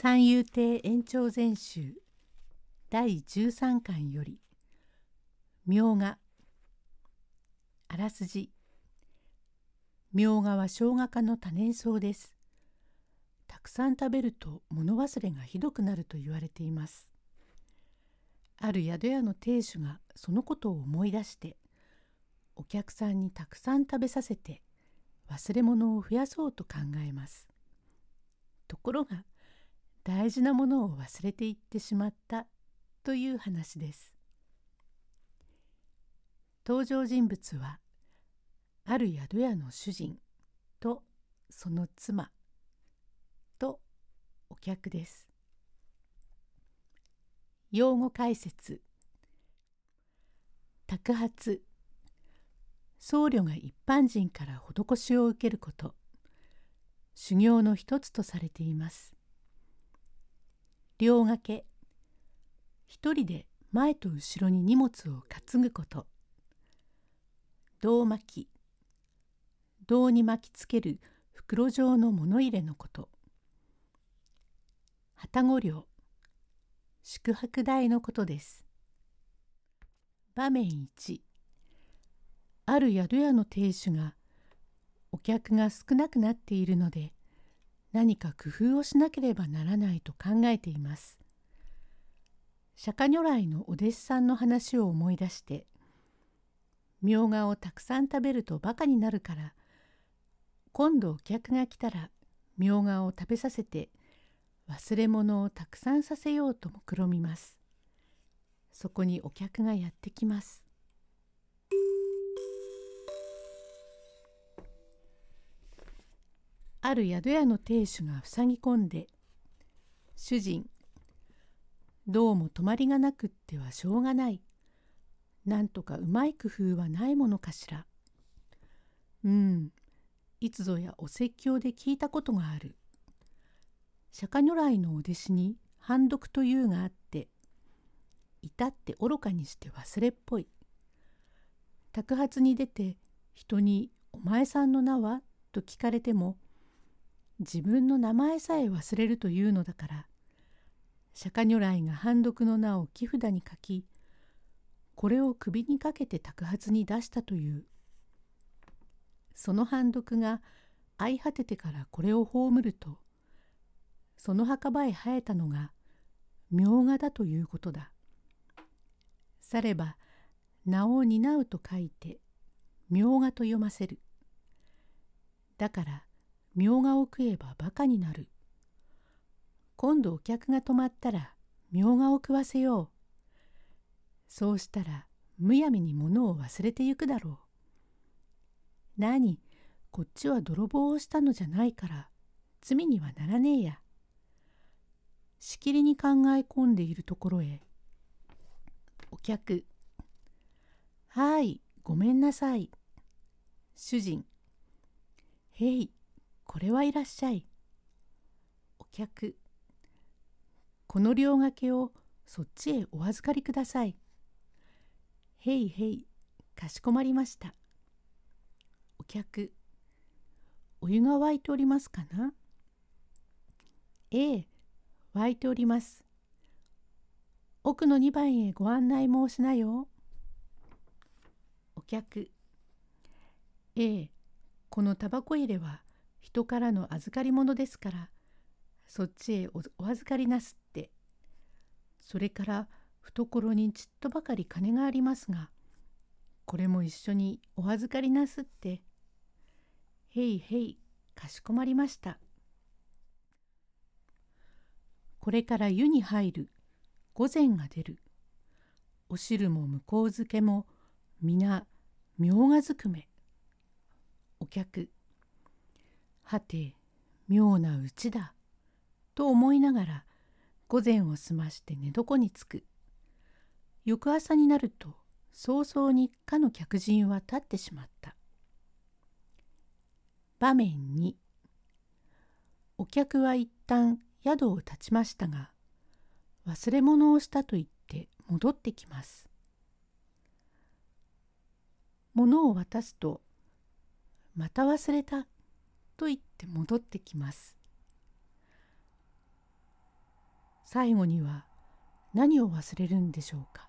三遊亭延長全集第13巻よりみょうがあらすじみょうがは生姜科の多年草です。たくさん食べると物忘れがひどくなると言われています。ある宿屋の亭主がそのことを思い出してお客さんにたくさん食べさせて忘れ物を増やそうと考えます。ところが大事なものを忘れていってしまったという話です。登場人物はある宿屋の主人とその妻とお客です。用語解説托発僧侶が一般人から施しを受けること修行の一つとされています。両掛け。一人で前と後ろに荷物を担ぐこと。胴巻き。胴に巻きつける袋状の物入れのこと。旅籠料宿泊代のことです。場面1ある宿屋の亭主がお客が少なくなっているので何か工夫をしなければならないと考えています。釈迦如来のお弟子さんの話を思い出してみょうがをたくさん食べるとバカになるから今度お客が来たらみょうがを食べさせて忘れ物をたくさんさせようと目論みます。そこにお客がやってきます。ある宿屋の亭主が塞ぎ込んで「主人どうも泊まりがなくってはしょうがない。なんとかうまい工夫はないものかしら。うん、いつぞやお説教で聞いたことがある。釈迦如来のお弟子に判読というがあって、至って愚かにして忘れっぽい。托発に出て人に「お前さんの名は?」と聞かれても自分の名前さえ忘れるというのだから釈迦如来が判読の名を木札に書きこれを首にかけて托発に出したというその判読が相果ててからこれを葬るとその墓場へ生えたのが明画だということだ。されば名を担うと書いて明画と読ませる。だから明画を食えばバカになる。今度お客が泊まったら明画を食わせよう。そうしたらむやみに物を忘れてゆくだろう。何？こっちは泥棒をしたのじゃないから罪にはならねえや。しきりに考え込んでいるところへお客はいごめんなさい主人へいこれはいらっしゃい。お客、この両掛けをそっちへお預かりください。へいへい、かしこまりました。お客、お湯が沸いておりますかなええ、沸いております。奥の2番へご案内申しなよ。お客、ええ、このタバコ入れは人からの預かり物ですからそっちへお預かりなすって。それから懐にちっとばかり金がありますがこれも一緒にお預かりなすって。へいへいかしこまりました。これから湯に入る。御膳が出る。お汁も向こう漬けも皆みょうがずくめ。お客はて妙なうちだと思いながら午前を済まして寝床につく。翌朝になると早々にかの客人は立ってしまった。場面にお客は一旦宿を立ちましたが忘れ物をしたと言って戻ってきます。物を渡すとまた忘れた。と言って戻ってきます。最後には何を忘れるんでしょうか？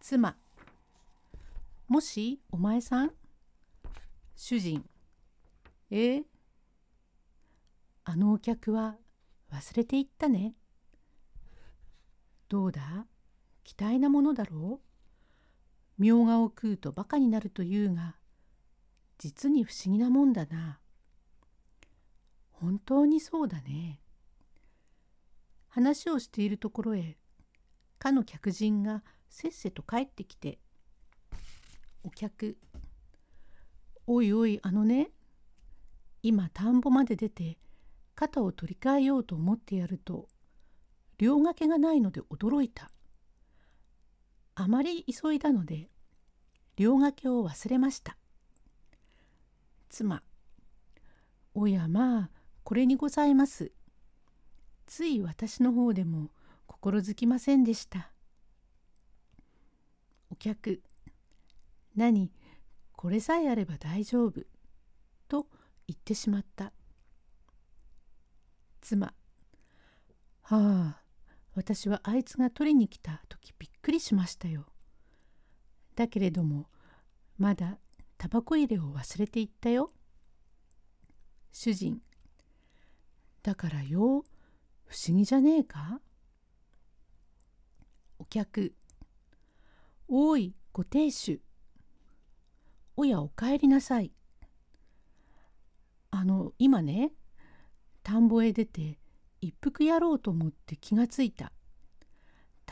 妻。もしお前さん？主人。え？ー、あのお客は忘れていったね。どうだ？期待なものだろう？みょうがを食うとバカになるというが実に不思議なもんだな。本当にそうだね。話をしているところへかの客人がせっせと帰ってきて「お客おいおいあのね今田んぼまで出て肩を取り替えようと思ってやると両掛けがないので驚いた。あまり急いだので両掛けを忘れました。妻おやまあこれにございます。つい私の方でも心づきませんでした。お客何これさえあれば大丈夫と言ってしまった。妻はあ私はあいつが取りに来た時びっくりしましたよ。だけれどもまだタバコ入れを忘れていったよ。主人だからよ不思議じゃねえか？お客おいご亭主おやお帰りなさいあの今ね田んぼへ出て一服やろうと思って気がついた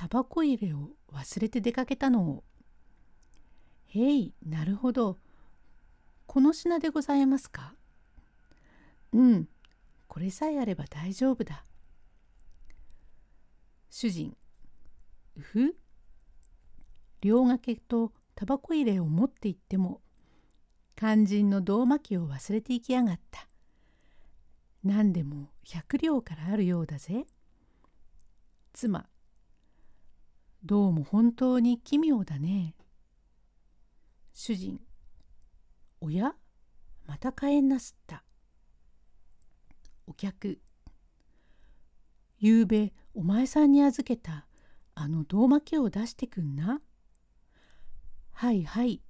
タバコ入れを忘れて出かけたのを。へいなるほど。この品でございますか？うんこれさえあれば大丈夫だ。主人うふ？両掛けとタバコ入れを持って行っても肝心の胴巻きを忘れていきやがった。何でも百両からあるようだぜ。妻どうも本当に奇妙だね主人おやまた帰んなすったお客ゆうべお前さんに預けたあの胴巻きを出してくんな。はいはい、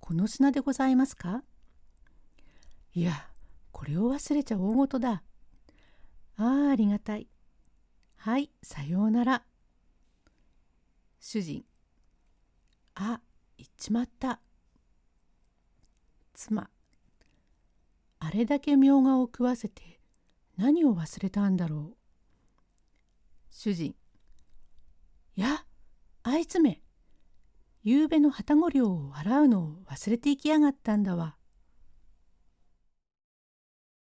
この品でございますか？いや、これを忘れちゃ大事だ。ああ、ありがたい。はい、さようなら。主人。あ、行っちまった。妻。あれだけみょうがを食わせて何を忘れたんだろう。主人。や、あいつめ。ゆうべの旅籠料を払うのを忘れていきやがったんだわ。